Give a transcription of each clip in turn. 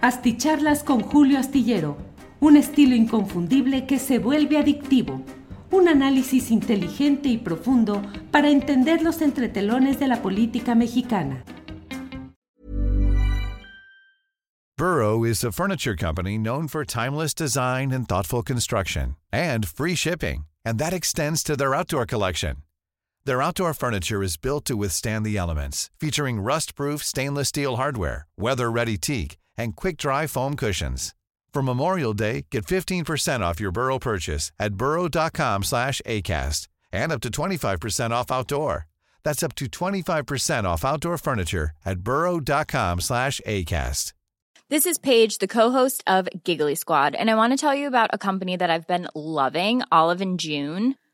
Asticharlas con Julio Astillero, un estilo inconfundible que se vuelve adictivo. Un análisis inteligente y profundo para entender los entretelones de la política mexicana. Burrow is a furniture company known for timeless design and thoughtful construction, and free shipping, and that extends to their outdoor collection. Their outdoor furniture is built to withstand the elements, featuring rust-proof stainless steel hardware, weather-ready teak, and quick-dry foam cushions. For Memorial Day, get 15% off your Burrow purchase at burrow.com slash ACAST and up to 25% off outdoor. That's up to 25% off outdoor furniture at burrow.com slash ACAST. This is Paige, the co-host of Giggly Squad, and I want to tell you about a company that I've been loving, Olive June.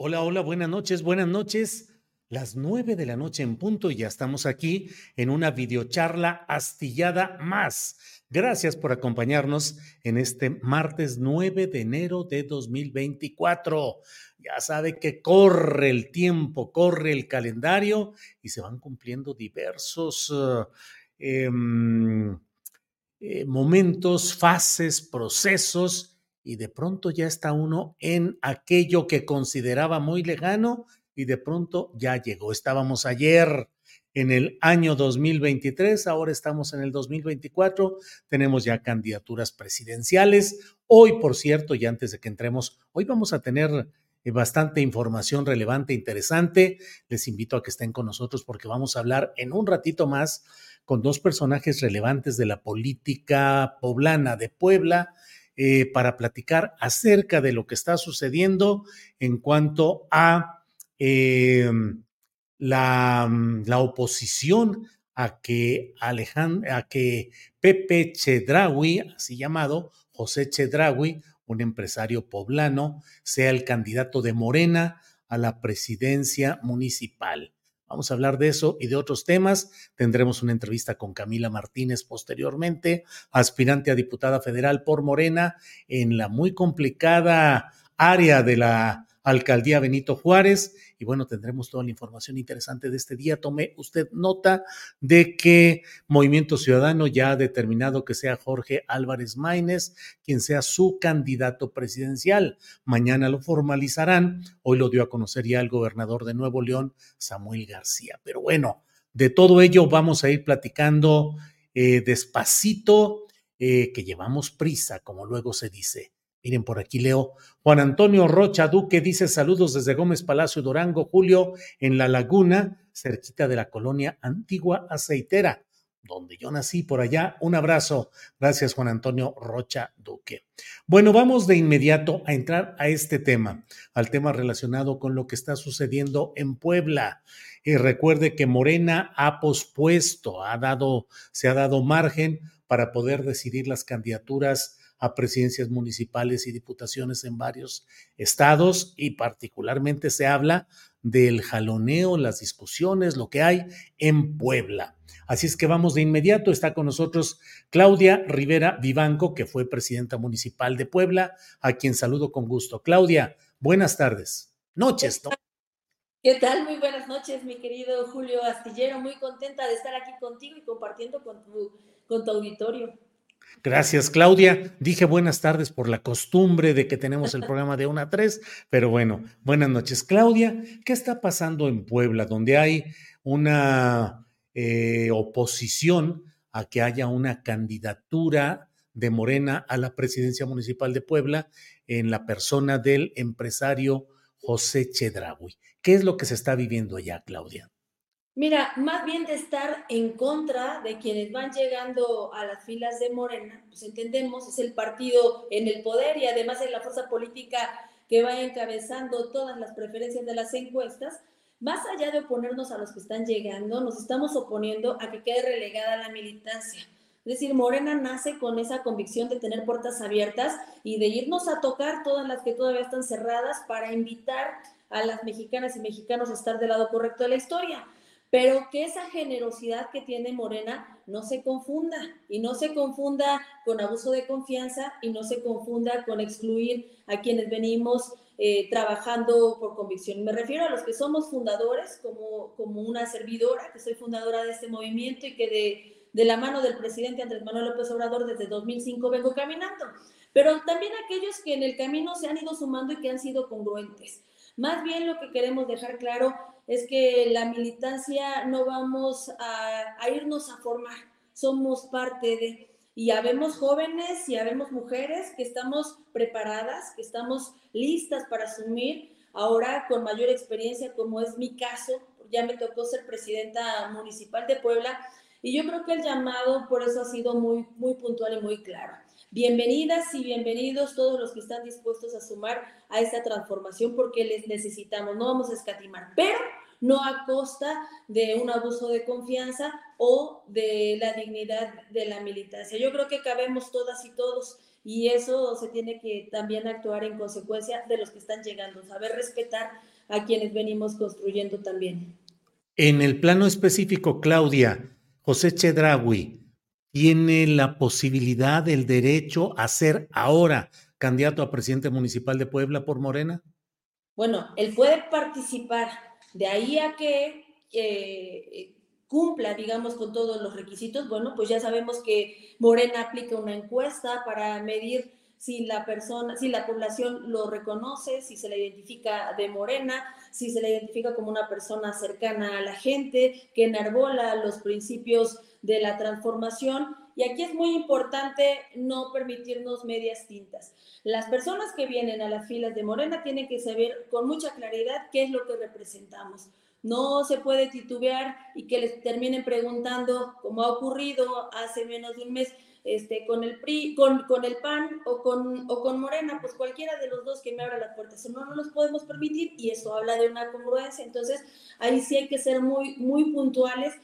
Hola, hola, buenas noches, buenas noches. Las nueve de la noche en punto y ya estamos aquí en una videocharla astillada más. Gracias por acompañarnos en este martes 9 de enero de 2024. Ya sabe que corre el tiempo, corre el calendario y se van cumpliendo diversos uh, eh, eh, momentos, fases, procesos y de pronto ya está uno en aquello que consideraba muy lejano y de pronto ya llegó. Estábamos ayer en el año 2023, ahora estamos en el 2024, tenemos ya candidaturas presidenciales. Hoy, por cierto, y antes de que entremos, hoy vamos a tener eh, bastante información relevante, interesante. Les invito a que estén con nosotros porque vamos a hablar en un ratito más con dos personajes relevantes de la política poblana de Puebla eh, para platicar acerca de lo que está sucediendo en cuanto a eh, la, la, oposición a que, a que Pepe Chedraui, así llamado, José Chedraui, un empresario poblano, sea el candidato de Morena a la presidencia municipal. Vamos a hablar de eso y de otros temas. Tendremos una entrevista con Camila Martínez posteriormente, aspirante a diputada federal por Morena en la muy complicada área de la alcaldía Benito Juárez. Y bueno, tendremos toda la información interesante de este día. Tome usted nota de que Movimiento Ciudadano ya ha determinado que sea Jorge Álvarez Maínez quien sea su candidato presidencial. Mañana lo formalizarán. Hoy lo dio a conocer ya el gobernador de Nuevo León, Samuel García. Pero bueno, de todo ello vamos a ir platicando eh, despacito, eh, que llevamos prisa, como luego se dice. Miren, por aquí leo. Juan Antonio Rocha Duque dice saludos desde Gómez Palacio Durango, Julio, en La Laguna, cerquita de la colonia Antigua Aceitera, donde yo nací por allá. Un abrazo. Gracias, Juan Antonio Rocha Duque. Bueno, vamos de inmediato a entrar a este tema, al tema relacionado con lo que está sucediendo en Puebla. Y recuerde que Morena ha pospuesto, ha dado, se ha dado margen para poder decidir las candidaturas a presidencias municipales y diputaciones en varios estados y particularmente se habla del jaloneo, las discusiones, lo que hay en Puebla. Así es que vamos de inmediato. Está con nosotros Claudia Rivera Vivanco, que fue presidenta municipal de Puebla, a quien saludo con gusto. Claudia, buenas tardes. Noches, ¿no? ¿Qué tal? Muy buenas noches, mi querido Julio Astillero. Muy contenta de estar aquí contigo y compartiendo con tu, con tu auditorio. Gracias, Claudia. Dije buenas tardes por la costumbre de que tenemos el programa de 1 a 3, pero bueno, buenas noches. Claudia, ¿qué está pasando en Puebla, donde hay una eh, oposición a que haya una candidatura de Morena a la presidencia municipal de Puebla en la persona del empresario José Chedraui? ¿Qué es lo que se está viviendo allá, Claudia? Mira, más bien de estar en contra de quienes van llegando a las filas de Morena, pues entendemos, es el partido en el poder y además es la fuerza política que va encabezando todas las preferencias de las encuestas, más allá de oponernos a los que están llegando, nos estamos oponiendo a que quede relegada la militancia. Es decir, Morena nace con esa convicción de tener puertas abiertas y de irnos a tocar todas las que todavía están cerradas para invitar a las mexicanas y mexicanos a estar del lado correcto de la historia pero que esa generosidad que tiene Morena no se confunda y no se confunda con abuso de confianza y no se confunda con excluir a quienes venimos eh, trabajando por convicción. Me refiero a los que somos fundadores, como, como una servidora, que soy fundadora de este movimiento y que de, de la mano del presidente Andrés Manuel López Obrador desde 2005 vengo caminando, pero también aquellos que en el camino se han ido sumando y que han sido congruentes. Más bien lo que queremos dejar claro es que la militancia no vamos a, irnos a formar, somos parte de, y habemos jóvenes y habemos mujeres que estamos preparadas, que estamos listas para asumir ahora con mayor experiencia, como es mi caso, ya me tocó ser presidenta municipal de Puebla, y yo creo que el llamado por eso ha sido muy, muy puntual y muy claro. Bienvenidas y bienvenidos todos los que están dispuestos a sumar a esta transformación porque les necesitamos, no vamos a escatimar, pero no a costa de un abuso de confianza o de la dignidad de la militancia. Yo creo que cabemos todas y todos y eso se tiene que también actuar en consecuencia de los que están llegando, saber respetar a quienes venimos construyendo también. En el plano específico, Claudia, José Chedragui, tiene la posibilidad, el derecho a ser ahora candidato a presidente municipal de Puebla por Morena? Bueno, él puede participar. De ahí a que eh, cumpla, digamos, con todos los requisitos, bueno, pues ya sabemos que Morena aplica una encuesta para medir si la persona, si la población lo reconoce, si se le identifica de morena, si se le identifica como una persona cercana a la gente, que enarbola los principios de la transformación. Y aquí es muy importante no permitirnos medias tintas. Las personas que vienen a las filas de Morena tienen que saber con mucha claridad qué es lo que representamos. No se puede titubear y que les terminen preguntando, como ha ocurrido hace menos de un mes, este, con el PRI, con, con el PAN o con, o con Morena, pues cualquiera de los dos que me abra las puertas. No, no los podemos permitir y eso habla de una congruencia. Entonces, ahí sí hay que ser muy, muy puntuales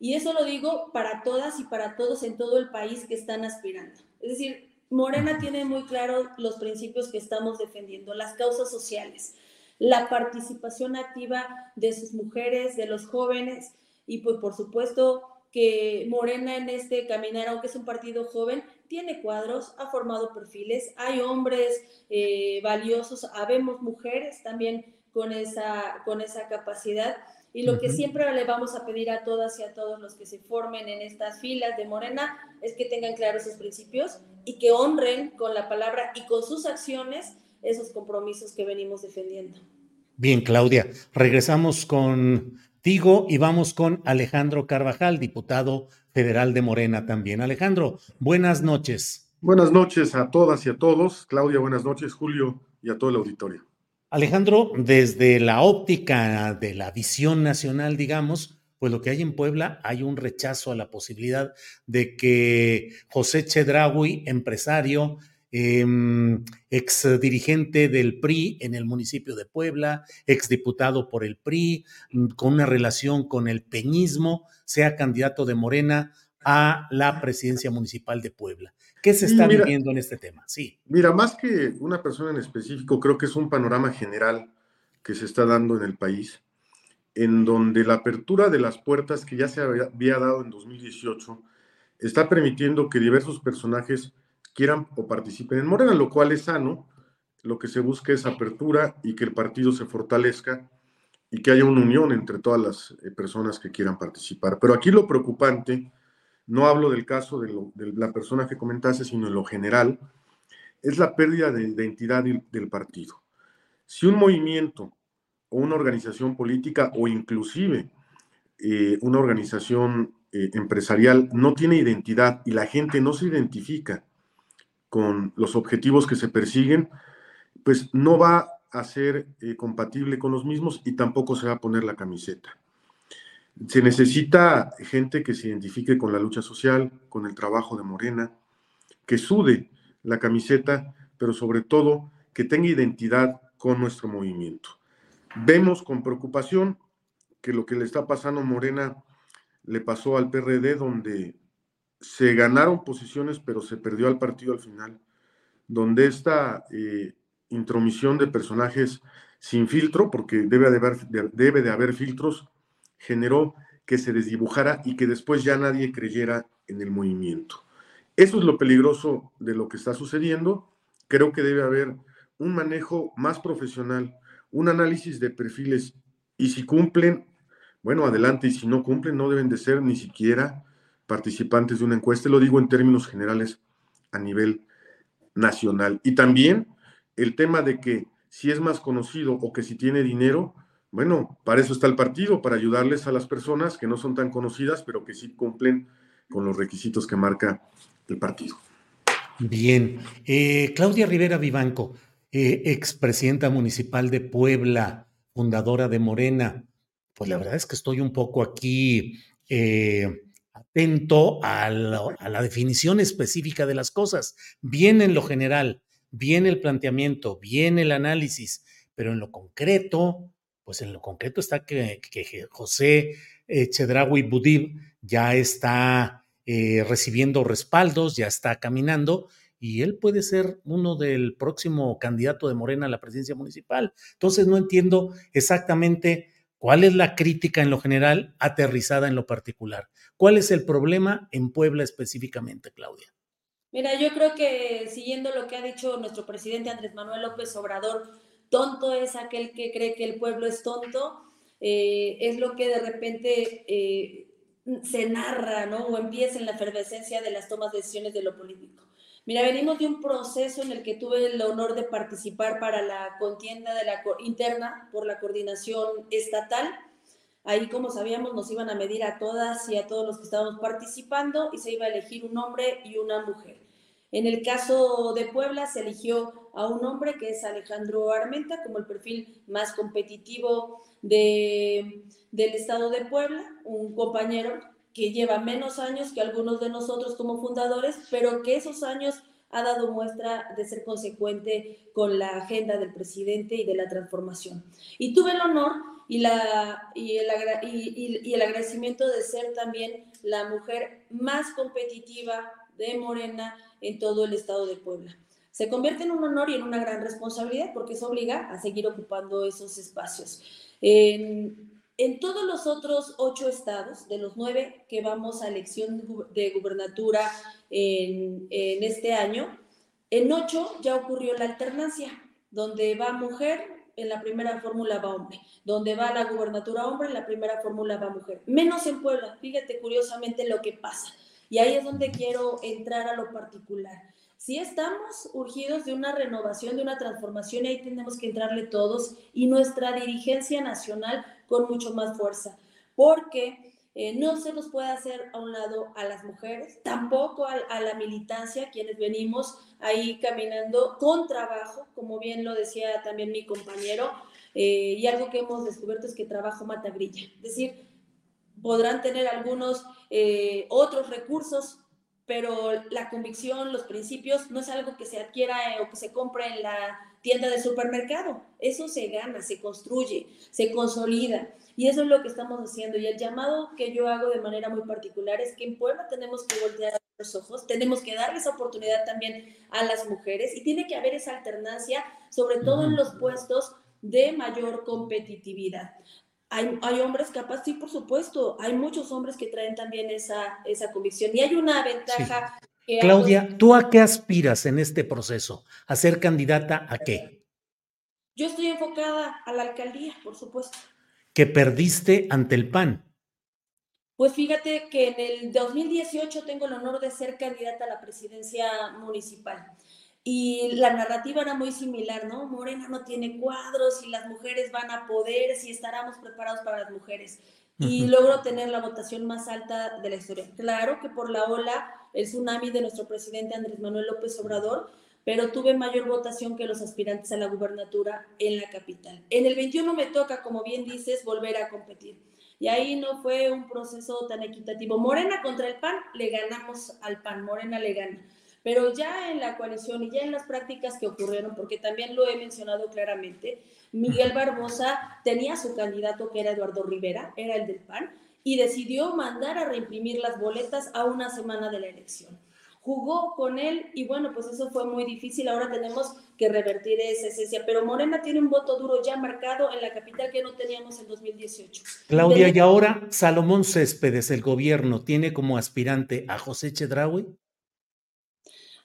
y eso lo digo para todas y para todos en todo el país que están aspirando. Es decir, Morena tiene muy claro los principios que estamos defendiendo, las causas sociales, la participación activa de sus mujeres, de los jóvenes y pues por supuesto que Morena en este caminar, aunque es un partido joven, tiene cuadros, ha formado perfiles, hay hombres eh, valiosos, habemos mujeres también con esa, con esa capacidad. Y lo que siempre le vamos a pedir a todas y a todos los que se formen en estas filas de Morena es que tengan claros esos principios y que honren con la palabra y con sus acciones esos compromisos que venimos defendiendo. Bien, Claudia, regresamos con Tigo y vamos con Alejandro Carvajal, diputado federal de Morena también. Alejandro, buenas noches. Buenas noches a todas y a todos. Claudia, buenas noches. Julio y a todo el auditorio. Alejandro, desde la óptica de la visión nacional, digamos, pues lo que hay en Puebla, hay un rechazo a la posibilidad de que José Chedraui, empresario, eh, ex dirigente del PRI en el municipio de Puebla, ex diputado por el PRI, mm, con una relación con el peñismo, sea candidato de Morena a la presidencia municipal de Puebla. ¿Qué se está viviendo en este tema? Sí. Mira, más que una persona en específico, creo que es un panorama general que se está dando en el país, en donde la apertura de las puertas que ya se había dado en 2018 está permitiendo que diversos personajes quieran o participen en Morena, lo cual es sano. Lo que se busca es apertura y que el partido se fortalezca y que haya una unión entre todas las eh, personas que quieran participar. Pero aquí lo preocupante, no hablo del caso de, la persona que comentaste, sino en lo general, es la pérdida de identidad del partido. Si un movimiento o una organización política o inclusive eh, una organización eh, empresarial no tiene identidad y la gente no se identifica con los objetivos que se persiguen, pues no va a ser eh, compatible con los mismos y tampoco se va a poner la camiseta. Se necesita gente que se identifique con la lucha social, con el trabajo de Morena, que sude la camiseta, pero sobre todo que tenga identidad con nuestro movimiento. Vemos con preocupación que lo que le está pasando a Morena le pasó al PRD, donde se ganaron posiciones, pero se perdió al partido al final, donde esta eh, intromisión de personajes sin filtro, porque debe debe de haber filtros, generó que se desdibujara y que después ya nadie creyera en el movimiento. Eso es lo peligroso de lo que está sucediendo. Creo que debe haber un manejo más profesional, un análisis de perfiles y si cumplen, bueno, adelante, y si no cumplen, no deben de ser ni siquiera participantes de una encuesta, lo digo en términos generales a nivel nacional. Y también el tema de que si es más conocido o que si tiene dinero, bueno, para eso está el partido, para ayudarles a las personas que no son tan conocidas, pero que sí cumplen con los requisitos que marca el partido. Bien. Eh, Claudia Rivera Vivanco, eh, expresidenta municipal de Puebla, fundadora de Morena. Pues la verdad es que estoy un poco aquí eh, atento a la definición específica de las cosas. Bien en lo general, bien el planteamiento, bien el análisis, pero en lo concreto, pues en lo concreto está que, José eh, Chedraui Budib ya está eh, recibiendo respaldos, ya está caminando y él puede ser uno del próximo candidato de Morena a la presidencia municipal. Entonces no entiendo exactamente cuál es la crítica en lo general aterrizada en lo particular. ¿Cuál es el problema en Puebla específicamente, Claudia? Mira, yo creo que siguiendo lo que ha dicho nuestro presidente Andrés Manuel López Obrador, tonto es aquel que cree que el pueblo es tonto, eh, es lo que de repente eh, se narra, ¿no? O empieza en la efervescencia de las tomas de decisiones de lo político. Mira, venimos de un proceso en el que tuve el honor de participar para la contienda de la interna por la coordinación estatal Ahí, como sabíamos, nos iban a medir a todas y a todos los que estábamos participando y se iba a elegir un hombre y una mujer. En el caso de Puebla se eligió a un hombre que es Alejandro Armenta como el perfil más competitivo de, del estado de Puebla, un compañero que lleva menos años que algunos de nosotros como fundadores, pero que esos años ha dado muestra de ser consecuente con la agenda del presidente y de la transformación. Y tuve el honor y, la, y, el, y, el agradecimiento de ser también la mujer más competitiva de Morena en todo el estado de Puebla. Se convierte en un honor y en una gran responsabilidad porque eso obliga a seguir ocupando esos espacios. En, todos los otros ocho estados, de los nueve que vamos a elección de gubernatura en, en este año, en ocho ya ocurrió la alternancia, donde va mujer, en la primera fórmula va hombre. Donde va la gubernatura hombre, en la primera fórmula va mujer. Menos en Puebla. Fíjate curiosamente lo que pasa. Y ahí es donde quiero entrar a lo particular. Si estamos urgidos de una renovación, de una transformación, ahí tenemos que entrarle todos y nuestra dirigencia nacional con mucho más fuerza. Porque eh, no se nos puede hacer a un lado a las mujeres, tampoco a, la militancia, quienes venimos ahí caminando con trabajo, como bien lo decía también mi compañero, eh, y algo que hemos descubierto es que trabajo mata grilla. Es decir, podrán tener algunos eh, otros recursos, pero la convicción, los principios, no es algo que se adquiera o que se compre en la tienda de supermercado. Eso se gana, se construye, se consolida. Y eso es lo que estamos haciendo. Y el llamado que yo hago de manera muy particular es que en Puebla tenemos que voltear los ojos, tenemos que darles oportunidad también a las mujeres y tiene que haber esa alternancia, sobre todo en los puestos de mayor competitividad. Hay, hay, hombres capaz, sí, por supuesto, hay muchos hombres que traen también esa, esa convicción y hay una ventaja. Claudia, ¿tú a qué aspiras en este proceso? ¿A ser candidata a qué? Yo estoy enfocada a la alcaldía, por supuesto que perdiste ante el PAN? Pues fíjate que en el 2018 tengo el honor de ser candidata a la presidencia municipal. Y la narrativa era muy similar, ¿no? Morena no tiene cuadros y las mujeres van a poder, si estaremos preparados para las mujeres. Y logro tener la votación más alta de la historia. Claro que por la ola, el tsunami de nuestro presidente Andrés Manuel López Obrador, pero tuve mayor votación que los aspirantes a la gubernatura en la capital. En el 21 me toca, como bien dices, volver a competir. y ahí no fue un proceso tan equitativo. Morena contra el PAN, le ganamos al PAN, Morena le gana. Pero ya en la coalición y ya en las prácticas que ocurrieron, porque también lo he mencionado claramente, Miguel Barbosa tenía su candidato que era Eduardo Rivera, era el del PAN, y decidió mandar a reimprimir las boletas a una semana de la elección. Jugó con él y bueno, pues eso fue muy difícil. Ahora tenemos que revertir esa esencia. Pero Morena tiene un voto duro ya marcado en la capital que no teníamos en 2018. Claudia, y ahora Salomón Céspedes, el gobierno, ¿tiene como aspirante a José Chedraui?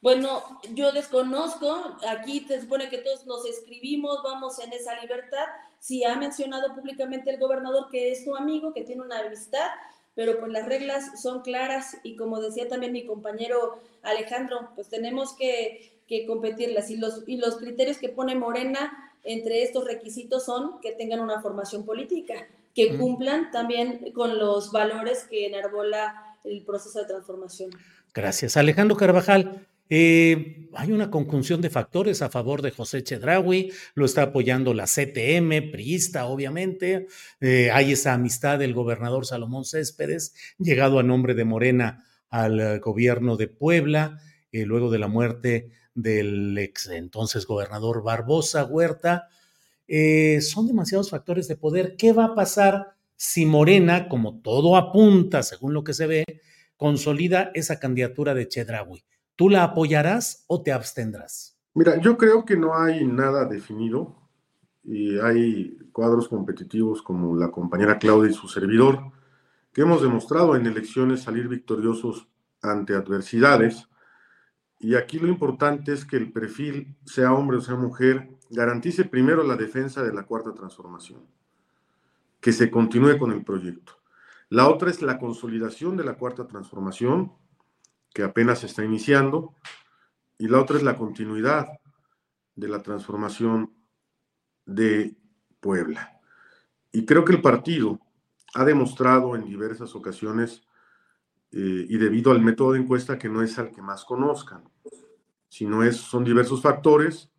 Bueno, yo desconozco, aquí se supone que todos nos escribimos, vamos en esa libertad. Si ha mencionado públicamente el gobernador que es su amigo, que tiene una amistad, pero pues las reglas son claras y como decía también mi compañero Alejandro, pues tenemos que, que competirlas y los, y los criterios que pone Morena entre estos requisitos son que tengan una formación política, que cumplan también con los valores que enarbola el proceso de transformación. Gracias. Alejandro Carvajal, eh, hay una conjunción de factores a favor de José Chedraui, lo está apoyando la CTM, priista, obviamente. Eh, hay esa amistad del gobernador Salomón Céspedes, llegado a nombre de Morena al eh, gobierno de Puebla, luego de la muerte del ex entonces gobernador Barbosa Huerta. son demasiados factores de poder. ¿Qué va a pasar si Morena, como todo apunta, según lo que se ve, consolida esa candidatura de Chedraui? ¿Tú la apoyarás o te abstendrás? Mira, yo creo que no hay nada definido y hay cuadros competitivos como la compañera Claudia y su servidor, que hemos demostrado en elecciones salir victoriosos ante adversidades. Y aquí lo importante es que el perfil, sea hombre o sea mujer, garantice primero la defensa de la cuarta transformación, que se continúe con el proyecto. La otra es la consolidación de la cuarta transformación que apenas está iniciando, y la otra es la continuidad de la transformación de Puebla. Y creo que el partido ha demostrado en diversas ocasiones, eh, y debido al método de encuesta, que no es al que más conozcan, sino es, son diversos factores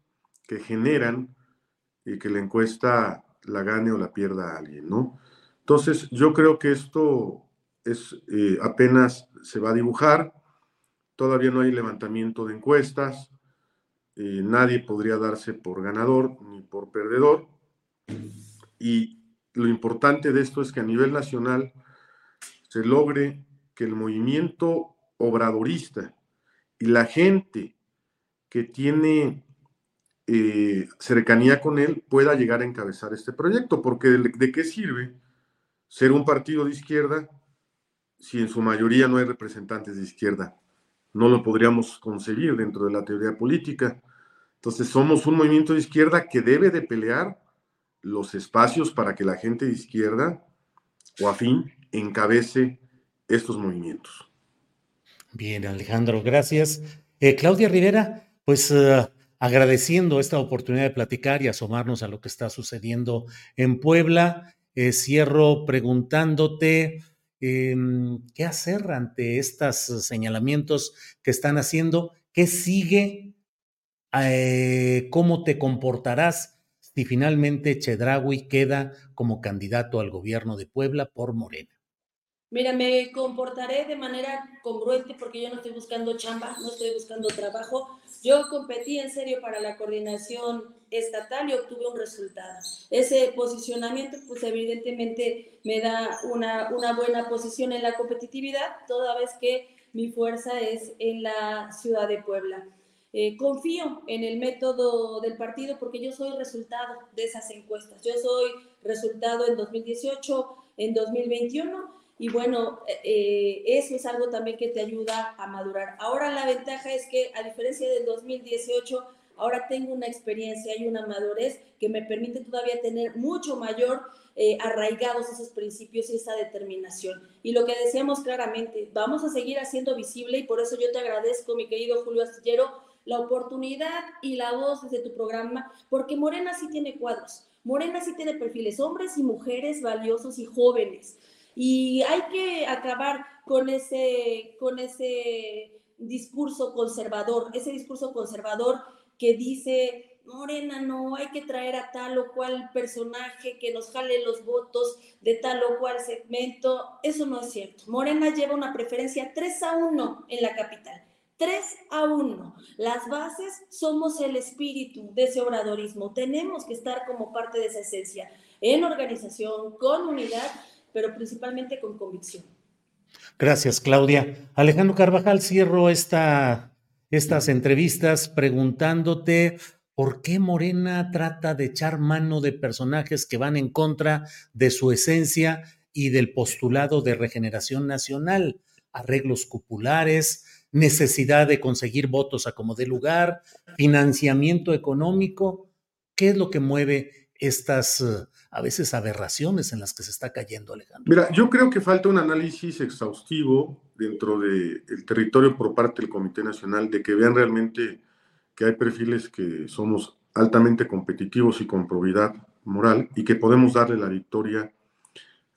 que generan y que la encuesta la gane o la pierda alguien, ¿no? Entonces, yo creo que esto es eh, apenas se va a dibujar, Todavía no hay levantamiento de encuestas. Eh, nadie podría darse por ganador ni por perdedor. Y lo importante de esto es que a nivel nacional se logre que el movimiento obradorista y la gente que tiene eh, cercanía con él pueda llegar a encabezar este proyecto, porque de, qué sirve ser un partido de izquierda si en su mayoría no hay representantes de izquierda no lo podríamos concebir dentro de la teoría política. Entonces somos un movimiento de izquierda que debe de pelear los espacios para que la gente de izquierda o afín encabece estos movimientos. Bien, Alejandro, gracias. Eh, Claudia Rivera, pues eh, agradeciendo esta oportunidad de platicar y asomarnos a lo que está sucediendo en Puebla, eh, cierro preguntándote, Em, qué hacer ante estos señalamientos que están haciendo, qué sigue, eh, cómo te comportarás si finalmente Chedraui queda como candidato al gobierno de Puebla por Morena. Mira, me comportaré de manera congruente porque yo no estoy buscando chamba, no estoy buscando trabajo. Yo competí en serio para la coordinación estatal y obtuve un resultado. Ese posicionamiento, pues evidentemente me da una, una buena posición en la competitividad, toda vez que mi fuerza es en la ciudad de Puebla. Eh, confío en el método del partido porque yo soy resultado de esas encuestas. Yo soy resultado en 2018, en 2021 y bueno, eh, eso es algo también que te ayuda a madurar. Ahora la ventaja es que a diferencia del 2018, ahora tengo una experiencia y una madurez que me permite todavía tener mucho mayor eh, arraigados esos principios y esa determinación. Y lo que decíamos claramente, vamos a seguir haciendo visible y por eso yo te agradezco, mi querido Julio Astillero, la oportunidad y la voz desde tu programa, porque Morena sí tiene cuadros, Morena sí tiene perfiles, hombres y mujeres valiosos y jóvenes y hay que acabar con ese, con ese discurso conservador, ese discurso conservador que dice Morena, no, hay que traer a tal o cual personaje que nos jale los votos de tal o cual segmento. Eso no es cierto. Morena lleva una preferencia 3 a 1 en la capital. 3 a 1. Las bases somos el espíritu de ese obradorismo. Tenemos que estar como parte de esa esencia, en organización, con unidad, pero principalmente con convicción. Gracias, Claudia. Alejandro Carvajal, cierro esta, estas entrevistas preguntándote ¿Por qué Morena trata de echar mano de personajes que van en contra de su esencia y del postulado de regeneración nacional? Arreglos cupulares, necesidad de conseguir votos a como de lugar, financiamiento económico. ¿Qué es lo que mueve estas a veces aberraciones en las que se está cayendo, Alejandro? Mira, yo creo que falta un análisis exhaustivo dentro del territorio por parte del Comité Nacional de que vean realmente que hay perfiles que somos altamente competitivos y con probidad moral y que podemos darle la victoria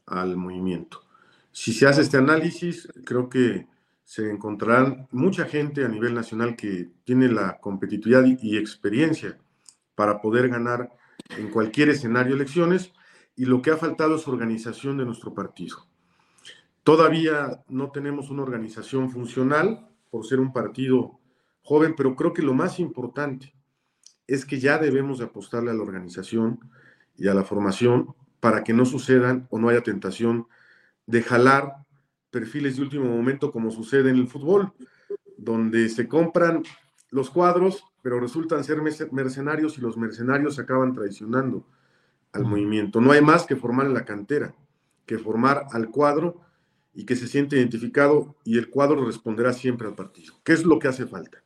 al movimiento. Si se hace este análisis, creo que se encontrarán mucha gente a nivel nacional que tiene la competitividad y experiencia para poder ganar en cualquier escenario elecciones y lo que ha faltado es organización de nuestro partido. Todavía no tenemos una organización funcional por ser un partido joven, pero creo que lo más importante es que ya debemos de apostarle a la organización y a la formación para que no sucedan o no haya tentación de jalar perfiles de último momento como sucede en el fútbol, donde se compran los cuadros, pero resultan ser mercenarios y los mercenarios acaban traicionando al movimiento. No hay más que formar en la cantera, que formar al cuadro y que se siente identificado y el cuadro responderá siempre al partido. ¿Qué es lo que hace falta?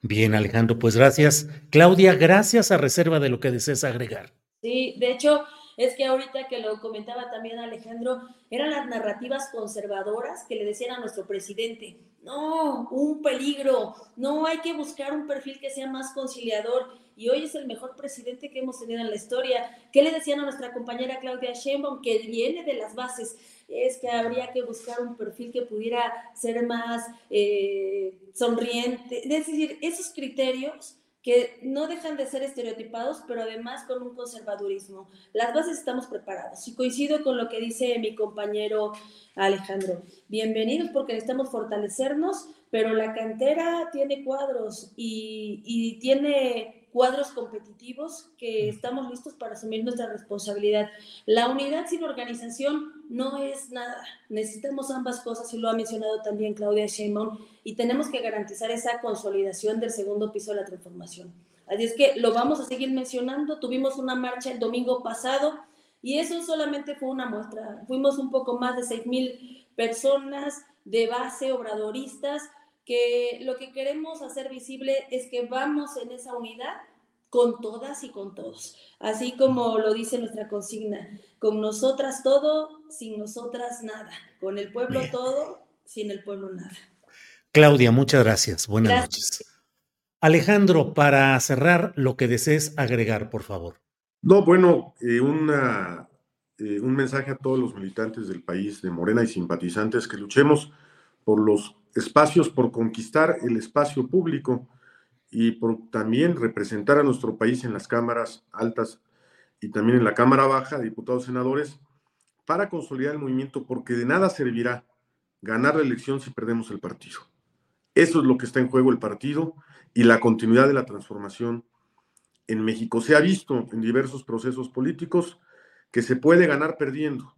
Bien, Alejandro, pues gracias. Claudia, gracias a reserva de lo que desees agregar. Sí, de hecho, es que ahorita que lo comentaba también Alejandro, eran las narrativas conservadoras que le decían a nuestro presidente, no, un peligro, no hay que buscar un perfil que sea más conciliador y hoy es el mejor presidente que hemos tenido en la historia. ¿Qué le decían a nuestra compañera Claudia Sheinbaum? Que viene de las bases es que habría que buscar un perfil que pudiera ser más eh, sonriente. Es decir, esos criterios que no dejan de ser estereotipados, pero además con un conservadurismo. Las bases estamos preparadas y coincido con lo que dice mi compañero Alejandro. Bienvenidos porque necesitamos fortalecernos, pero la cantera tiene cuadros y, y tiene cuadros competitivos que estamos listos para asumir nuestra responsabilidad. La unidad sin organización no es nada. Necesitamos ambas cosas y lo ha mencionado también Claudia Sheinbaum y tenemos que garantizar esa consolidación del segundo piso de la transformación. Así es que lo vamos a seguir mencionando. Tuvimos una marcha el domingo pasado y eso solamente fue una muestra. Fuimos un poco más de 6 mil personas de base obradoristas que lo que queremos hacer visible es que vamos en esa unidad con todas y con todos. Así como lo dice nuestra consigna, con nosotras todo, sin nosotras nada. Con el pueblo todo, sin el pueblo nada. Claudia, muchas gracias. Buenas noches. Alejandro, para cerrar, lo que desees agregar, por favor. No, bueno, eh, una, eh, un mensaje a todos los militantes del país de Morena y simpatizantes que luchemos por los espacios por conquistar el espacio público y también representar a nuestro país en las cámaras altas y también en la Cámara Baja, diputados, senadores, para consolidar el movimiento, porque de nada servirá ganar la elección si perdemos el partido. Eso es lo que está en juego el partido y la continuidad de la transformación en México. Se ha visto en diversos procesos políticos que se puede ganar perdiendo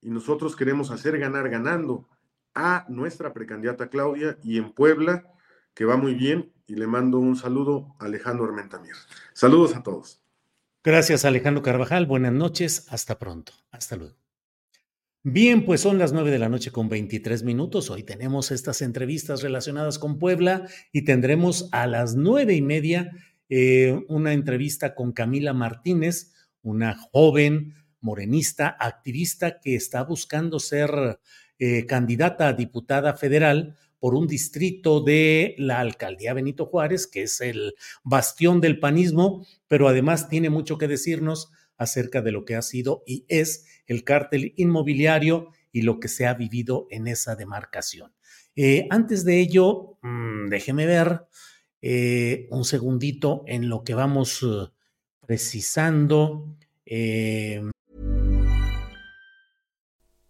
y nosotros queremos hacer ganar ganando a nuestra precandidata Claudia y en Puebla, que va muy bien, y le mando un saludo a Alejandro Armentamir. Saludos a todos. Gracias, Alejandro Carvajal. Buenas noches. Hasta pronto. Hasta luego. Bien, pues son las nueve de la noche con 23 minutos. Hoy tenemos estas entrevistas relacionadas con Puebla y tendremos a las nueve y media eh, una entrevista con Camila Martínez, una joven morenista, activista que está buscando ser eh, candidata a diputada federal por un distrito de la alcaldía Benito Juárez, que es el bastión del panismo, pero además tiene mucho que decirnos acerca de lo que ha sido y es el cártel inmobiliario y lo que se ha vivido en esa demarcación. Eh, antes de ello, mm, déjeme ver, Eh, un segundito en lo que vamos uh, precisando. Eh,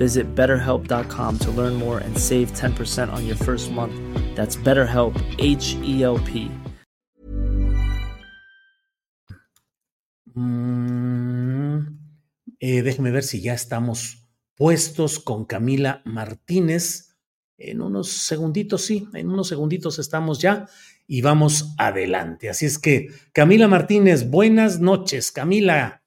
Visit betterhelp.com to learn more and save 10% on your first month. That's BetterHelp, H E L P. Mm, eh, déjeme ver si ya estamos puestos con Camila Martínez. En unos segunditos, sí, en unos segunditos estamos ya y vamos adelante. Así es que, Camila Martínez, buenas noches. Camila,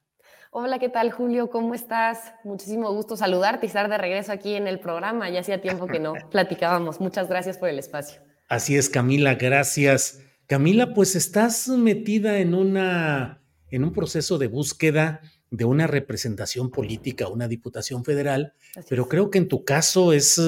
Hola, ¿qué tal, Julio? ¿Cómo estás? Muchísimo gusto saludarte y estar de regreso aquí en el programa. Ya hacía tiempo que no platicábamos. Muchas gracias por el espacio. Así es, Camila, gracias. Camila, pues estás metida en una en un proceso de búsqueda de una representación política, una diputación federal, pero creo que en tu caso es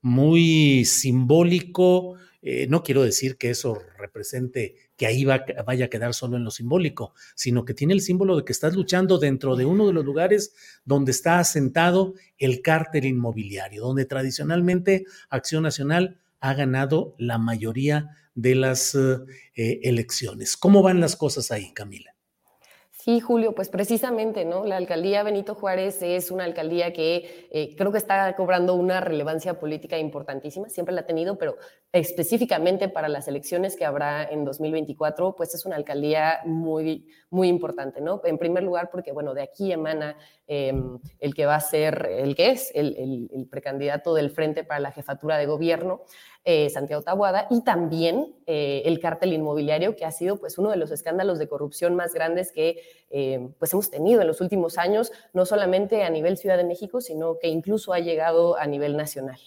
muy simbólico. Eh, no quiero decir que eso represente que ahí va, vaya a quedar solo en lo simbólico, sino que tiene el símbolo de que estás luchando dentro de uno de los lugares donde está asentado el cártel inmobiliario, donde tradicionalmente Acción Nacional ha ganado la mayoría de las eh, elecciones. ¿Cómo van las cosas ahí, Camila? Sí, Julio, pues precisamente, ¿no? La alcaldía Benito Juárez es una alcaldía que eh, creo que está cobrando una relevancia política importantísima, siempre la ha tenido, pero específicamente para las elecciones que habrá en 2024, pues es una alcaldía muy, muy importante, ¿no? En primer lugar, porque, bueno, de aquí emana em, el que va a ser, el que es el, precandidato del Frente para la Jefatura de Gobierno, eh, Santiago Tabuada, y también eh, el cártel inmobiliario, que ha sido pues, uno de los escándalos de corrupción más grandes que eh, pues, hemos tenido en los últimos años, no solamente a nivel Ciudad de México, sino que incluso ha llegado a nivel nacional.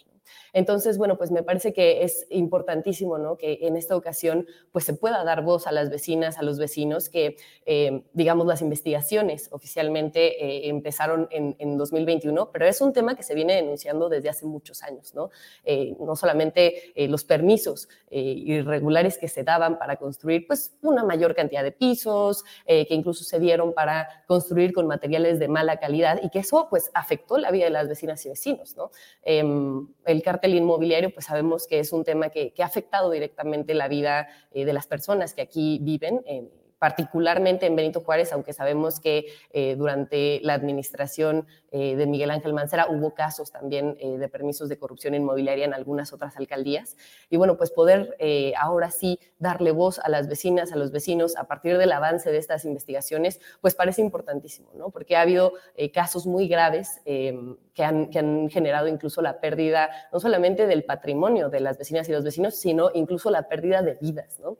Entonces, bueno, pues me parece que es importantísimo, ¿no? Que en esta ocasión, pues se pueda dar voz a las vecinas, a los vecinos, que, eh, digamos, las investigaciones oficialmente eh, empezaron en, 2021, pero es un tema que se viene denunciando desde hace muchos años, ¿no? Eh, no solamente los permisos irregulares que se daban para construir, pues, una mayor cantidad de pisos, que incluso se dieron para construir con materiales de mala calidad y que eso, pues, afectó la vida de las vecinas y vecinos, ¿no? Em, el inmobiliario, pues sabemos que es un tema que, ha afectado directamente la vida eh, de las personas que aquí viven particularmente en Benito Juárez, aunque sabemos que eh, durante la administración eh, de Miguel Ángel Mancera hubo casos también eh, de permisos de corrupción inmobiliaria en algunas otras alcaldías. Y bueno, pues poder ahora sí darle voz a las vecinas, a los vecinos, a partir del avance de estas investigaciones, pues parece importantísimo, ¿no? Porque ha habido casos muy graves que han, que, han, generado incluso la pérdida, no solamente del patrimonio de las vecinas y los vecinos, sino incluso la pérdida de vidas, ¿no?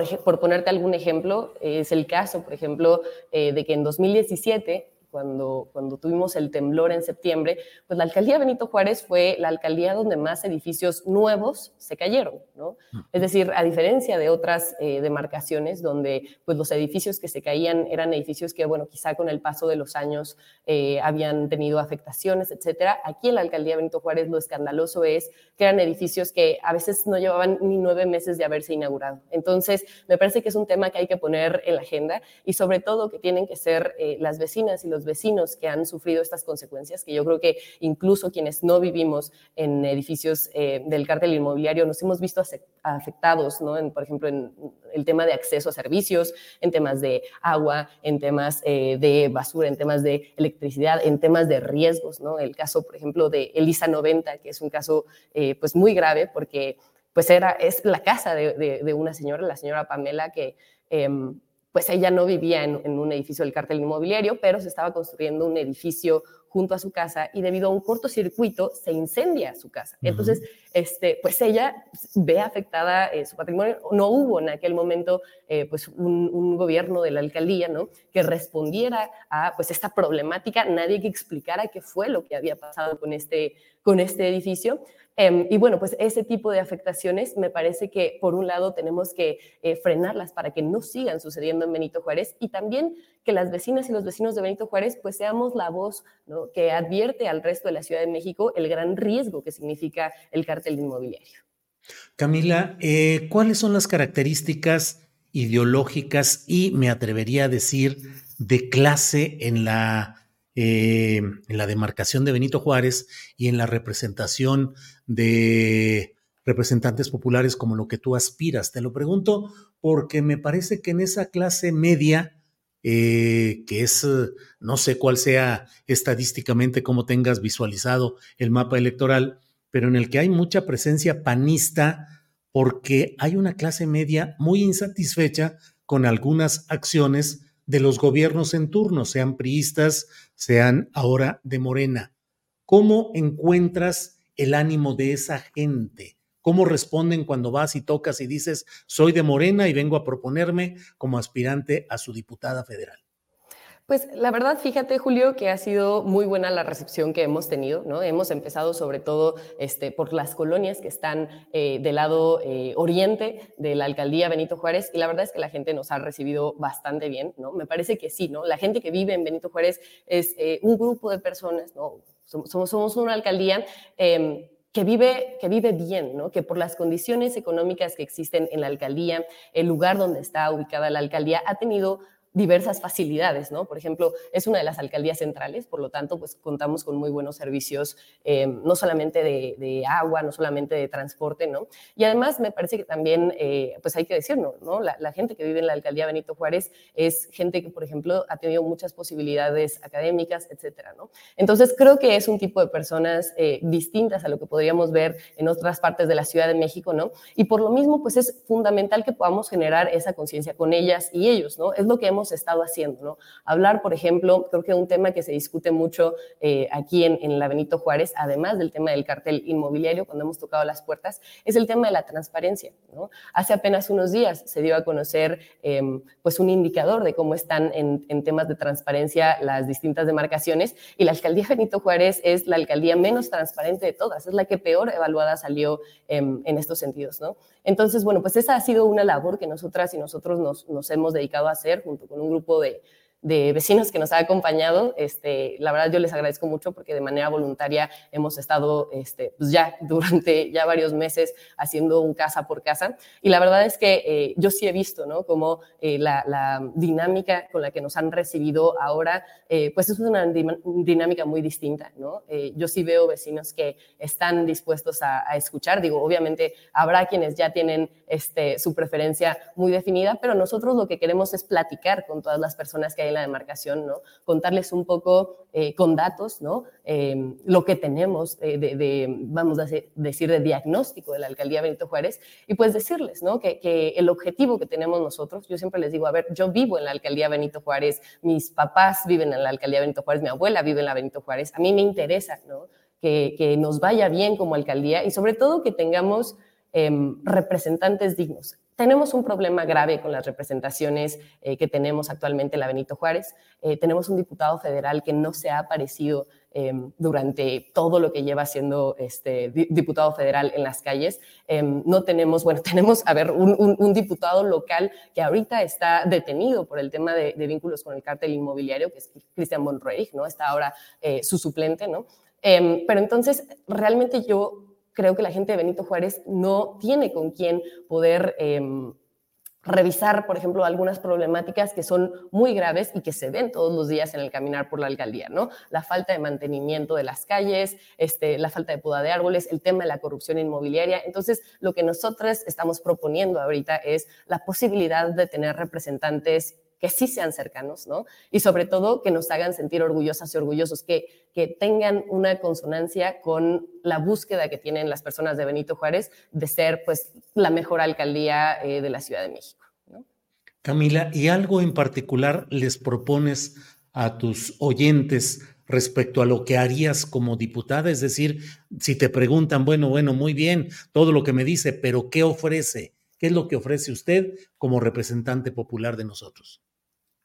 Em, por, ponerte algún ejemplo, es el caso, por ejemplo, eh, de que en 2017 cuando, cuando tuvimos el temblor en septiembre, pues la alcaldía Benito Juárez fue la alcaldía donde más edificios nuevos se cayeron, ¿no? Es decir, a diferencia de otras eh, demarcaciones donde pues los edificios que se caían eran edificios que, bueno, quizá con el paso de los años eh, habían tenido afectaciones, etcétera, aquí en la alcaldía Benito Juárez lo escandaloso es que eran edificios que a veces no llevaban ni nueve meses de haberse inaugurado. Entonces, me parece que es un tema que hay que poner en la agenda y sobre todo que tienen que ser eh, las vecinas y los vecinos que han sufrido estas consecuencias, que yo creo que incluso quienes no vivimos en edificios eh, del cártel inmobiliario nos hemos visto afectados, ¿no? En, por ejemplo, en el tema de acceso a servicios, en temas de agua, en temas eh, de basura, en temas de electricidad, en temas de riesgos, ¿no? El caso, por ejemplo, de Elisa 90, que es un caso pues muy grave porque pues era, es la casa de, una señora, la señora Pamela, que em, pues ella no vivía en, un edificio del cártel inmobiliario, pero se estaba construyendo un edificio junto a su casa y debido a un cortocircuito se incendia su casa. Entonces, este, pues ella ve afectada eh, su patrimonio. No hubo en aquel momento eh, pues un, gobierno de la alcaldía ¿no? que respondiera a pues esta problemática, nadie que explicara qué fue lo que había pasado con este, con este edificio. Em, y bueno, pues ese tipo de afectaciones me parece que por un lado tenemos que eh, frenarlas para que no sigan sucediendo en Benito Juárez y también que las vecinas y los vecinos de Benito Juárez pues seamos la voz que advierte al resto de la Ciudad de México el gran riesgo que significa el cártel inmobiliario. Camila, eh, ¿cuáles son las características ideológicas y me atrevería a decir de clase en la eh, en la demarcación de Benito Juárez y en la representación de representantes populares como lo que tú aspiras. Te lo pregunto porque me parece que en esa clase media, eh, que es, no sé cuál sea estadísticamente cómo tengas visualizado el mapa electoral, pero en el que hay mucha presencia panista porque hay una clase media muy insatisfecha con algunas acciones de los gobiernos en turno, sean priistas, sean ahora de Morena. ¿Cómo encuentras el ánimo de esa gente? ¿Cómo responden cuando vas y tocas y dices, soy de Morena y vengo a proponerme como aspirante a su diputada federal? Pues la verdad, fíjate, Julio, que ha sido muy buena la recepción que hemos tenido, ¿no? Hemos empezado sobre todo este, por las colonias que están eh, del lado eh, oriente de la alcaldía Benito Juárez y la verdad es que la gente nos ha recibido bastante bien, ¿no? Me parece que sí, ¿no? La gente que vive en Benito Juárez es eh, un grupo de personas, ¿no? Somos, somos una alcaldía em, que vive, que vive bien, ¿no? que por las condiciones económicas que existen en la alcaldía, el lugar donde está ubicada la alcaldía, ha tenido diversas facilidades, ¿no? Por ejemplo, es una de las alcaldías centrales, por lo tanto, pues contamos con muy buenos servicios, eh, no solamente de, agua, no solamente de transporte, ¿no? Y además me parece que también, eh, pues hay que decirlo, ¿no? La, gente que vive en la alcaldía Benito Juárez es gente que, por ejemplo, ha tenido muchas posibilidades académicas, etcétera, ¿no? Entonces, creo que es un tipo de personas eh, distintas a lo que podríamos ver en otras partes de la Ciudad de México, ¿no? Y por lo mismo, pues es fundamental que podamos generar esa conciencia con ellas y ellos, ¿no? Es lo que hemos estado haciendo, ¿no? Hablar, por ejemplo, creo que un tema que se discute mucho eh, aquí en, en, la Benito Juárez, además del tema del cartel inmobiliario, cuando hemos tocado las puertas, es el tema de la transparencia, ¿no? Hace apenas unos días se dio a conocer, em, pues, un indicador de cómo están en, en, temas de transparencia las distintas demarcaciones y la alcaldía Benito Juárez es la alcaldía menos transparente de todas, es la que peor evaluada salió em, en estos sentidos, ¿no? Entonces, bueno, pues esa ha sido una labor que nosotras y nosotros nos, nos hemos dedicado a hacer junto con un grupo de, de vecinos que nos ha acompañado. Este, la verdad yo les agradezco mucho porque de manera voluntaria hemos estado este, pues ya durante ya varios meses haciendo un casa por casa y la verdad es que eh, yo sí he visto ¿no? como eh, la, dinámica con la que nos han recibido ahora eh, pues es una dinámica muy distinta. ¿no? yo sí veo vecinos que están dispuestos a, a, escuchar. Digo, obviamente habrá quienes ya tienen este, su preferencia muy definida, pero nosotros lo que queremos es platicar con todas las personas que hay la demarcación, ¿no? Contarles un poco eh, con datos, ¿no? Eh, lo que tenemos de, vamos a decir, de diagnóstico de la alcaldía Benito Juárez y pues decirles, ¿no? Que, que, el objetivo que tenemos nosotros, yo siempre les digo, a ver, yo vivo en la alcaldía Benito Juárez, mis papás viven en la alcaldía Benito Juárez, mi abuela vive en la Benito Juárez, a mí me interesa, ¿no? Que, que nos vaya bien como alcaldía y sobre todo que tengamos Em, representantes dignos. Tenemos un problema grave con las representaciones eh, que tenemos actualmente en la Benito Juárez. Eh, tenemos un diputado federal que no se ha aparecido em, durante todo lo que lleva siendo este, diputado federal en las calles. Em, no tenemos, bueno, tenemos, a ver, un, diputado local que ahorita está detenido por el tema de, vínculos con el cártel inmobiliario, que es Cristian Monroy, ¿no? Está ahora eh, su suplente, ¿no? Em, pero entonces, realmente yo creo que la gente de Benito Juárez no tiene con quién poder em, revisar, por ejemplo, algunas problemáticas que son muy graves y que se ven todos los días en el caminar por la alcaldía, ¿no? La falta de mantenimiento de las calles, este, la falta de poda de árboles, el tema de la corrupción inmobiliaria. Entonces, lo que nosotros estamos proponiendo ahorita es la posibilidad de tener representantes que sí sean cercanos, ¿no? Y sobre todo que nos hagan sentir orgullosas y orgullosos, que, que tengan una consonancia con la búsqueda que tienen las personas de Benito Juárez de ser, pues, la mejor alcaldía eh, de la Ciudad de México. Camila, ¿y algo en particular les propones a tus oyentes respecto a lo que harías como diputada? Es decir, si te preguntan, bueno, bueno, muy bien, todo lo que me dice, pero ¿qué ofrece? ¿Qué es lo que ofrece usted como representante popular de nosotros?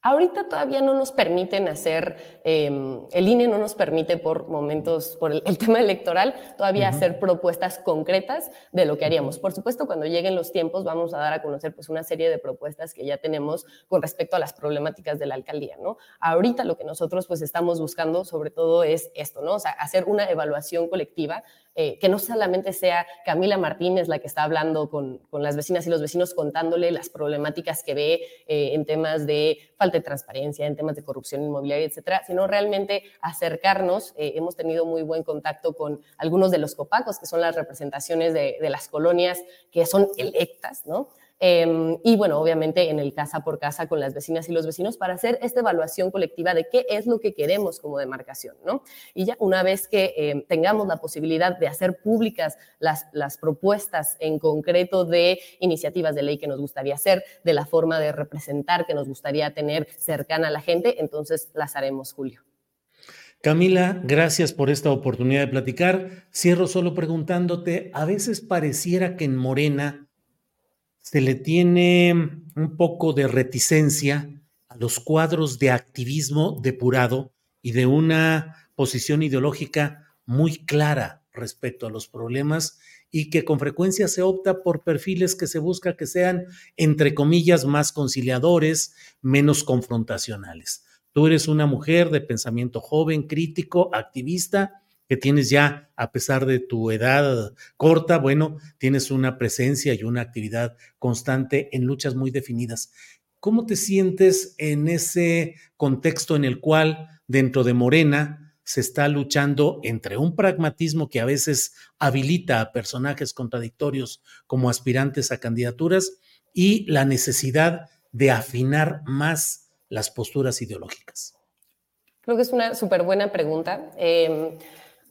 Ahorita todavía no nos permiten hacer, em, el INE no nos permite por momentos, por el, tema electoral, todavía hacer propuestas concretas de lo que haríamos. Por supuesto, cuando lleguen los tiempos vamos a dar a conocer pues una serie de propuestas que ya tenemos con respecto a las problemáticas de la alcaldía, ¿no? Ahorita lo que nosotros pues estamos buscando sobre todo es esto, ¿no? O sea, hacer una evaluación colectiva eh, que no solamente sea Camila Martínez la que está hablando con, con, las vecinas y los vecinos contándole las problemáticas que ve eh, en temas de falta de transparencia, en temas de corrupción inmobiliaria, etcétera, sino realmente acercarnos. Eh, hemos tenido muy buen contacto con algunos de los copacos, que son las representaciones de, de las colonias que son electas, ¿no? Em, y bueno, obviamente en el casa por casa con las vecinas y los vecinos para hacer esta evaluación colectiva de qué es lo que queremos como demarcación, ¿no? Y ya una vez que em, tengamos la posibilidad de hacer públicas las, las propuestas en concreto de iniciativas de ley que nos gustaría hacer, de la forma de representar que nos gustaría tener cercana a la gente, entonces las haremos, Julio. Camila, gracias por esta oportunidad de platicar. Cierro solo preguntándote, a veces pareciera que en Morena se le tiene un poco de reticencia a los cuadros de activismo depurado y de una posición ideológica muy clara respecto a los problemas y que con frecuencia se opta por perfiles que se busca que sean, entre comillas, más conciliadores, menos confrontacionales. Tú eres una mujer de pensamiento joven, crítico, activista, que tienes ya, a pesar de tu edad corta, bueno, tienes una presencia y una actividad constante en luchas muy definidas. ¿Cómo te sientes en ese contexto en el cual dentro de Morena se está luchando entre un pragmatismo que a veces habilita a personajes contradictorios como aspirantes a candidaturas y la necesidad de afinar más las posturas ideológicas? Creo que es una súper buena pregunta. Eh,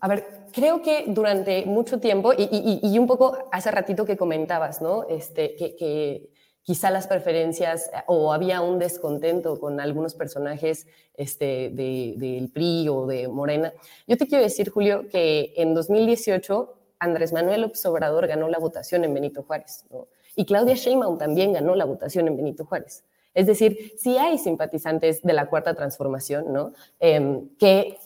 a ver, creo que durante mucho tiempo, y, un poco hace ratito que comentabas, ¿no? Este, que, quizá las preferencias o había un descontento con algunos personajes este, del PRI o de Morena. Yo te quiero decir, Julio, que en 2018 Andrés Manuel López Obrador ganó la votación en Benito Juárez, ¿no? Y Claudia Sheinbaum también ganó la votación en Benito Juárez. Es decir, si hay simpatizantes de la Cuarta Transformación, ¿no? Em, que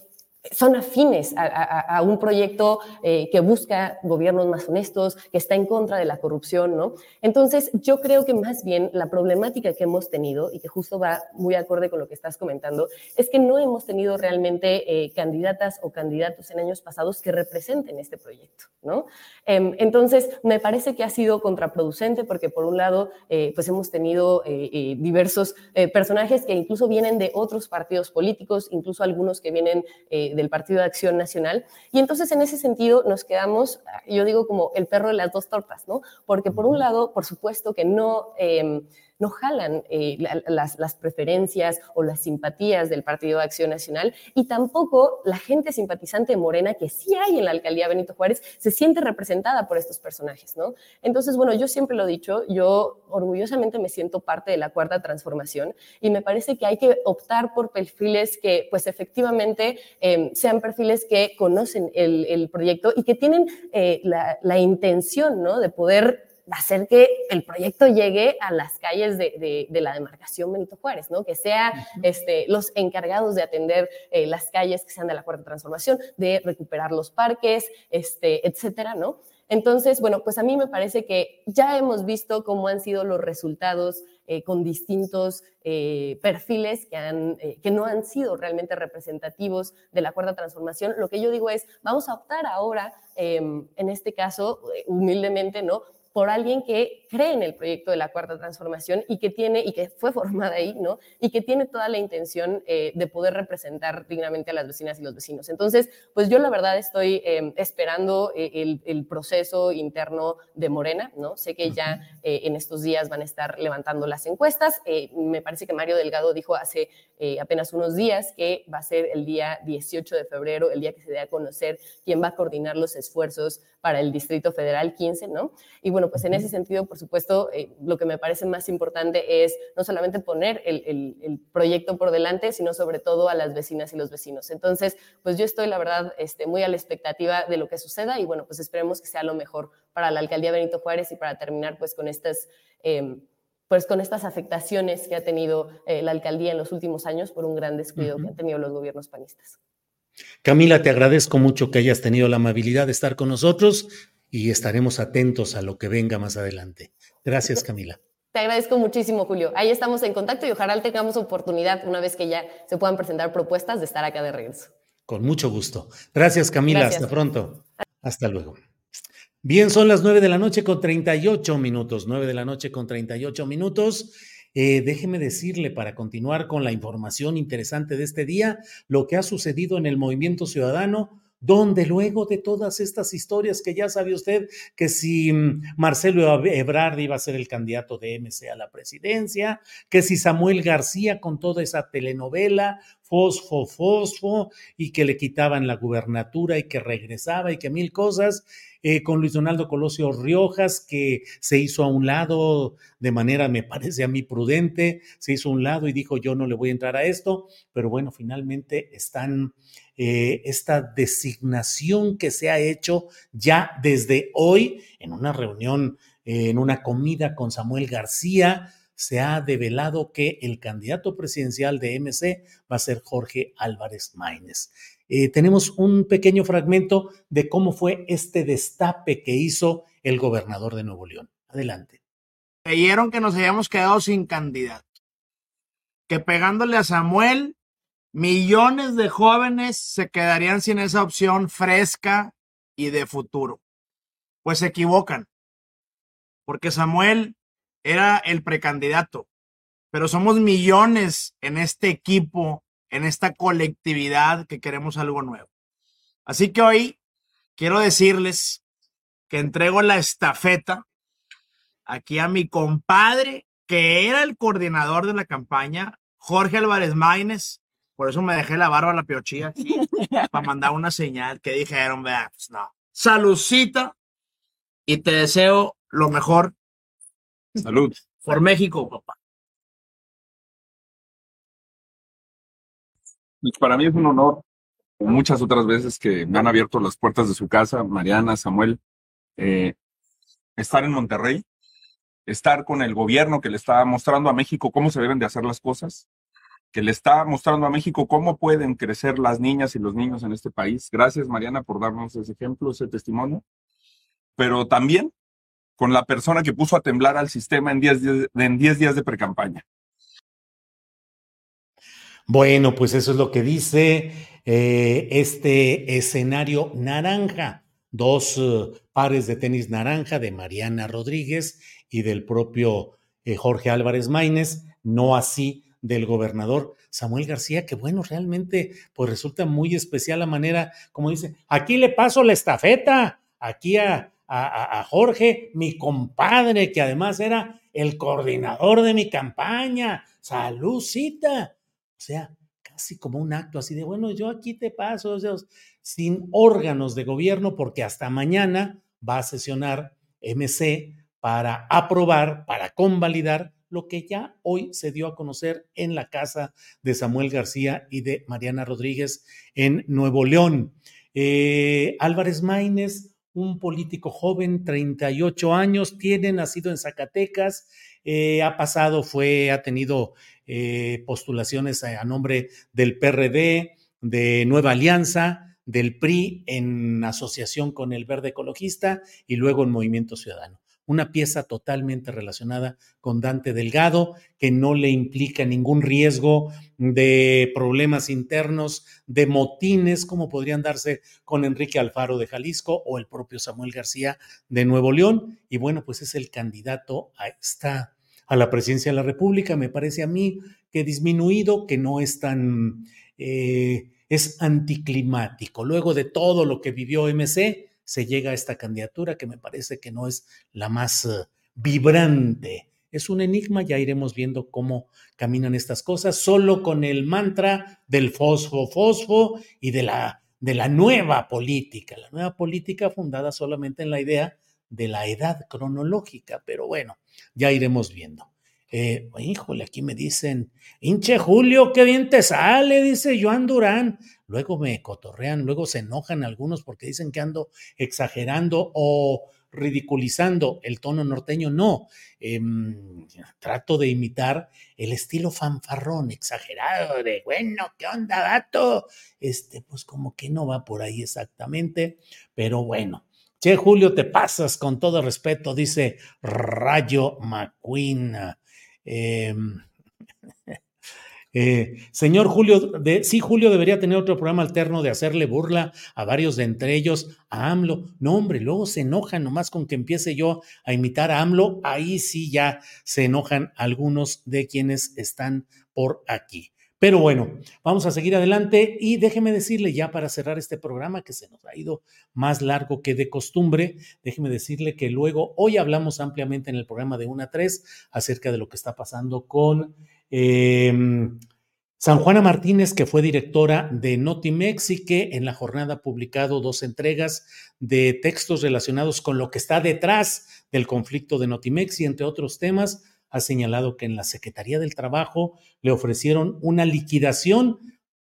son afines a, un proyecto eh, que busca gobiernos más honestos, que está en contra de la corrupción, ¿no? Entonces, yo creo que más bien la problemática que hemos tenido, y que justo va muy acorde con lo que estás comentando, es que no hemos tenido realmente eh, candidatas o candidatos en años pasados que representen este proyecto, ¿no? Em, entonces, me parece que ha sido contraproducente porque, por un lado, eh, pues hemos tenido diversos personajes que incluso vienen de otros partidos políticos, incluso algunos que vienen del Partido de Acción Nacional. Y entonces en ese sentido nos quedamos, yo digo como el perro de las dos tortas, ¿no? Porque por un lado, por supuesto que no... Em, no jalan eh, las, las, preferencias o las simpatías del Partido de Acción Nacional y tampoco la gente simpatizante de Morena, que sí hay en la alcaldía Benito Juárez, se siente representada por estos personajes, ¿no? Entonces, bueno, yo siempre lo he dicho, yo orgullosamente me siento parte de la cuarta transformación y me parece que hay que optar por perfiles que, pues efectivamente, em, sean perfiles que conocen el, el, proyecto y que tienen eh, la, la intención, ¿no? De poder hacer que el proyecto llegue a las calles de, la demarcación Benito Juárez, ¿no? Que sea este, los encargados de atender eh, las calles que sean de la cuarta transformación, de recuperar los parques, este, etcétera, ¿no? Entonces, bueno, pues a mí me parece que ya hemos visto cómo han sido los resultados eh, con distintos eh, perfiles que, han, eh, que no han sido realmente representativos de la cuarta transformación. Lo que yo digo es, vamos a optar ahora, em, en este caso, humildemente, ¿no? Por alguien que cree en el proyecto de la cuarta transformación y que tiene y que fue formada ahí, ¿no? Y que tiene toda la intención eh, de poder representar dignamente a las vecinas y los vecinos. Entonces, pues yo la verdad estoy em, esperando eh, el, el, proceso interno de Morena, ¿no? Sé que ya eh, en estos días van a estar levantando las encuestas. me parece que Mario Delgado dijo hace apenas unos días que va a ser el día 18 de febrero, el día que se dé a conocer quién va a coordinar los esfuerzos para el Distrito Federal 15, ¿no? Y bueno, pues en ese sentido, por supuesto, eh, lo que me parece más importante es no solamente poner el, el, proyecto por delante, sino sobre todo a las vecinas y los vecinos. Entonces, pues yo estoy, la verdad, este, muy a la expectativa de lo que suceda y bueno, pues esperemos que sea lo mejor para la alcaldía Benito Juárez y para terminar pues con estas... Em, pues con estas afectaciones que ha tenido eh, la alcaldía en los últimos años por un gran descuido que han tenido los gobiernos panistas. Camila, te agradezco mucho que hayas tenido la amabilidad de estar con nosotros y estaremos atentos a lo que venga más adelante. Gracias, Camila. Te agradezco muchísimo, Julio. Ahí estamos en contacto y ojalá tengamos oportunidad, una vez que ya se puedan presentar propuestas, de estar acá de regreso. Con mucho gusto. Gracias, Camila. Hasta pronto. Hasta luego. Bien, son las nueve de la noche con 38 minutos. Nueve de la noche con 38 minutos. Eh, déjeme decirle, para continuar con la información interesante de este día, lo que ha sucedido en el movimiento ciudadano donde luego de todas estas historias que ya sabe usted que si mm, Marcelo Ebrard iba a ser el candidato de MC a la presidencia, que si Samuel García con toda esa telenovela, fosfo, fosfo, y que le quitaban la gubernatura y que regresaba y que mil cosas, eh, con Luis Donaldo Colosio Riojas, que se hizo a un lado de manera, me parece a mí, prudente, se hizo a un lado y dijo, yo no le voy a entrar a esto, pero bueno, finalmente están eh, esta designación que se ha hecho ya desde hoy en una reunión, en una comida con Samuel García, se ha develado que el candidato presidencial de MC va a ser Jorge Álvarez Maínez. Eh, tenemos un pequeño fragmento de cómo fue este destape que hizo el gobernador de Nuevo León. Adelante. Creyeron que nos habíamos quedado sin candidato, que pegándole a Samuel, millones de jóvenes se quedarían sin esa opción fresca y de futuro. Pues se equivocan, porque Samuel era el precandidato, pero somos millones en este equipo en esta colectividad que queremos algo nuevo. Así que hoy quiero decirles que entrego la estafeta aquí a mi compadre, que era el coordinador de la campaña, Jorge Álvarez Maínez. Por eso me dejé la barba a la piochilla aquí, para mandar una señal que dijeron, vea, pues no. Saludcita y te deseo lo mejor. Salud. Por México, papá. Para mí es un honor, muchas otras veces que me han abierto las puertas de su casa, Mariana, Samuel, eh, estar en Monterrey, estar con el gobierno que le está mostrando a México cómo se deben de hacer las cosas, que le está mostrando a México cómo pueden crecer las niñas y los niños en este país. Gracias, Mariana, por darnos ese ejemplo, ese testimonio. Pero también con la persona que puso a temblar al sistema en 10 en diez días de precampaña. Bueno, pues eso es lo que dice eh, este escenario naranja. Dos eh, pares de tenis naranja de Mariana Rodríguez y del propio eh, Jorge Álvarez Maínez, no así del gobernador Samuel García, que bueno, realmente pues resulta muy especial la manera, como dice, aquí le paso la estafeta, aquí a, a, a Jorge, mi compadre, que además era el coordinador de mi campaña. Saludcita o sea, casi como un acto así de, bueno, yo aquí te paso, sin órganos de gobierno, porque hasta mañana va a sesionar MC para aprobar, para convalidar lo que ya hoy se dio a conocer en la casa de Samuel García y de Mariana Rodríguez en Nuevo León. Eh, Álvarez Maínez un político joven, 38 años, tiene, nacido en Zacatecas, eh, ha pasado, fue, ha tenido eh, postulaciones a, nombre del PRD, de Nueva Alianza, del PRI en asociación con el Verde Ecologista y luego en Movimiento Ciudadano una pieza totalmente relacionada con Dante Delgado, que no le implica ningún riesgo de problemas internos, de motines, como podrían darse con Enrique Alfaro de Jalisco o el propio Samuel García de Nuevo León. Y bueno, pues es el candidato a esta a la presidencia de la República. Me parece a mí que disminuido, que no es tan, eh, es anticlimático. Luego de todo lo que vivió MC, se llega a esta candidatura que me parece que no es la más uh, vibrante. Es un enigma, ya iremos viendo cómo caminan estas cosas, solo con el mantra del fosfo, fosfo y de la, de la nueva política, la nueva política fundada solamente en la idea de la edad cronológica, pero bueno, ya iremos viendo. Eh, híjole, aquí me dicen, hinche Julio, qué bien te sale, dice Joan Durán. Luego me cotorrean, luego se enojan algunos porque dicen que ando exagerando o ridiculizando el tono norteño. No, em, trato de imitar el estilo fanfarrón, exagerado, de bueno, ¿qué onda, gato? Este, pues como que no va por ahí exactamente, pero bueno. Che, Julio, te pasas con todo respeto, dice Rayo McQueen. Em, eh, señor Julio, de, sí, Julio debería tener otro programa alterno de hacerle burla a varios de entre ellos, a AMLO. No, hombre, luego se enojan nomás con que empiece yo a imitar a AMLO. Ahí sí ya se enojan algunos de quienes están por aquí. Pero bueno, vamos a seguir adelante y déjeme decirle ya para cerrar este programa que se nos ha ido más largo que de costumbre, déjeme decirle que luego hoy hablamos ampliamente en el programa de 1 a 3 acerca de lo que está pasando con eh, San Juana Martínez, que fue directora de Notimex y que en la jornada ha publicado dos entregas de textos relacionados con lo que está detrás del conflicto de Notimex y entre otros temas ha señalado que en la Secretaría del Trabajo le ofrecieron una liquidación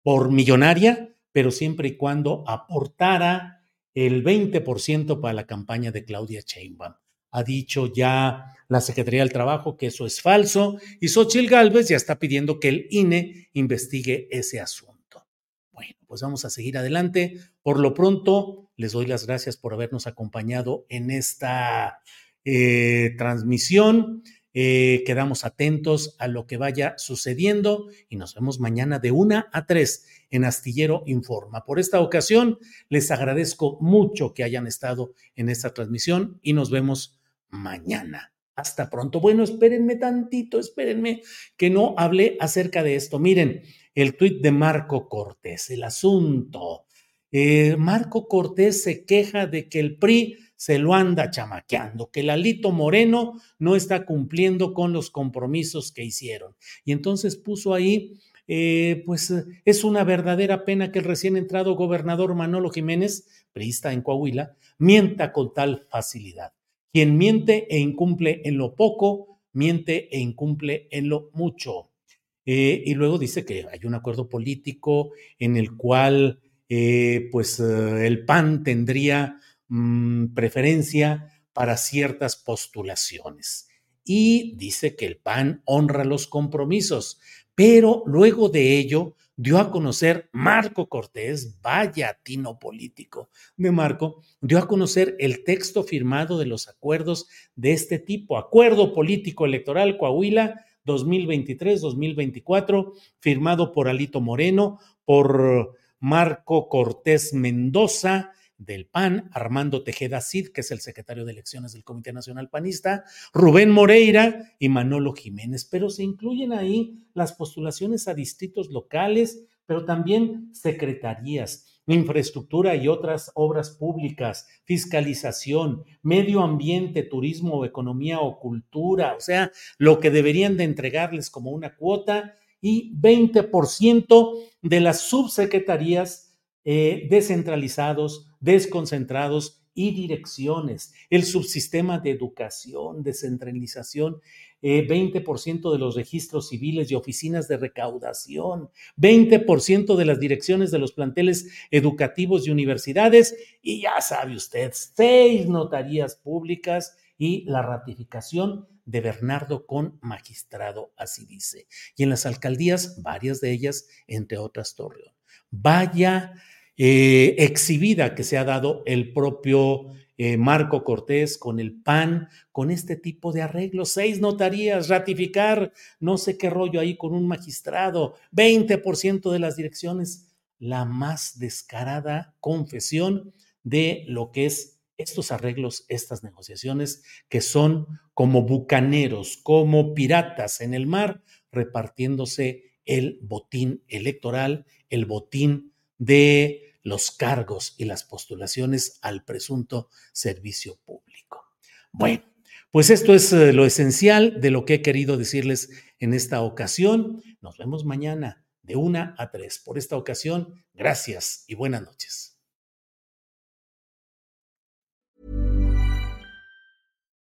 por millonaria, pero siempre y cuando aportara el 20% para la campaña de Claudia Sheinbaum. Ha dicho ya la Secretaría del Trabajo que eso es falso y Xochitl Gálvez ya está pidiendo que el INE investigue ese asunto. Bueno, pues vamos a seguir adelante. Por lo pronto, les doy las gracias por habernos acompañado en esta eh, transmisión. Eh, quedamos atentos a lo que vaya sucediendo y nos vemos mañana de una a tres en Astillero Informa. Por esta ocasión, les agradezco mucho que hayan estado en esta transmisión y nos vemos mañana. Hasta pronto. Bueno, espérenme tantito, espérenme que no hablé acerca de esto. Miren, el tuit de Marco Cortés, el asunto. Eh, Marco Cortés se queja de que el PRI se lo anda chamaqueando, que Lalito Moreno no está cumpliendo con los compromisos que hicieron. Y entonces puso ahí, eh, pues es una verdadera pena que el recién entrado gobernador Manolo Jiménez, priista en Coahuila, mienta con tal facilidad. Quien miente e incumple en lo poco, miente e incumple en lo mucho. Eh, y luego dice que hay un acuerdo político en el cual eh, pues el PAN tendría Mm, preferencia para ciertas postulaciones. Y dice que el PAN honra los compromisos, pero luego de ello dio a conocer Marco Cortés, vaya tino político de Marco, dio a conocer el texto firmado de los acuerdos de este tipo, Acuerdo Político Electoral Coahuila 2023-2024, firmado por Alito Moreno, por Marco Cortés Mendoza, del PAN, Armando Tejeda Cid, que es el secretario de elecciones del Comité Nacional Panista, Rubén Moreira y Manolo Jiménez, pero se incluyen ahí las postulaciones a distritos locales, pero también secretarías, infraestructura y otras obras públicas, fiscalización, medio ambiente, turismo, economía o cultura, o sea, lo que deberían de entregarles como una cuota y 20% de las subsecretarías eh, descentralizados, desconcentrados y direcciones, el subsistema de educación, descentralización, 20% eh, de los registros civiles y oficinas de recaudación, 20% de las direcciones de los planteles educativos y universidades, y ya sabe usted, seis notarías públicas y la ratificación de Bernardo con magistrado, así dice. Y en las alcaldías, varias de ellas, entre otras Torreón. Vaya eh, exhibida que se ha dado el propio eh, Marco Cortés con el PAN, con este tipo de arreglos. Seis notarías, ratificar no sé qué rollo ahí con un magistrado, 20% de las direcciones, la más descarada confesión de lo que es estos arreglos, estas negociaciones, que son como bucaneros, como piratas en el mar, repartiéndose el botín electoral, el botín de los cargos y las postulaciones al presunto servicio público. Bueno, pues esto es eh, lo esencial de lo que he querido decirles en esta ocasión. Nos vemos mañana de una a tres. Por esta ocasión, gracias y buenas noches.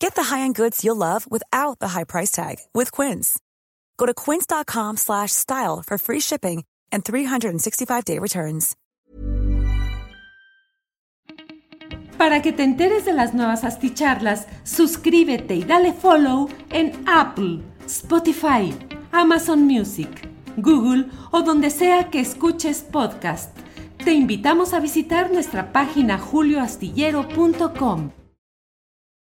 Get the high-end goods you'll love without the high price tag with Quince. Go to quince.com/style for free shipping and 365-day returns. Para que te enteres de las nuevas asticharlas, suscríbete y dale follow en Apple, Spotify, Amazon Music, Google o donde sea que escuches podcast. Te invitamos a visitar nuestra página julioastillero.com.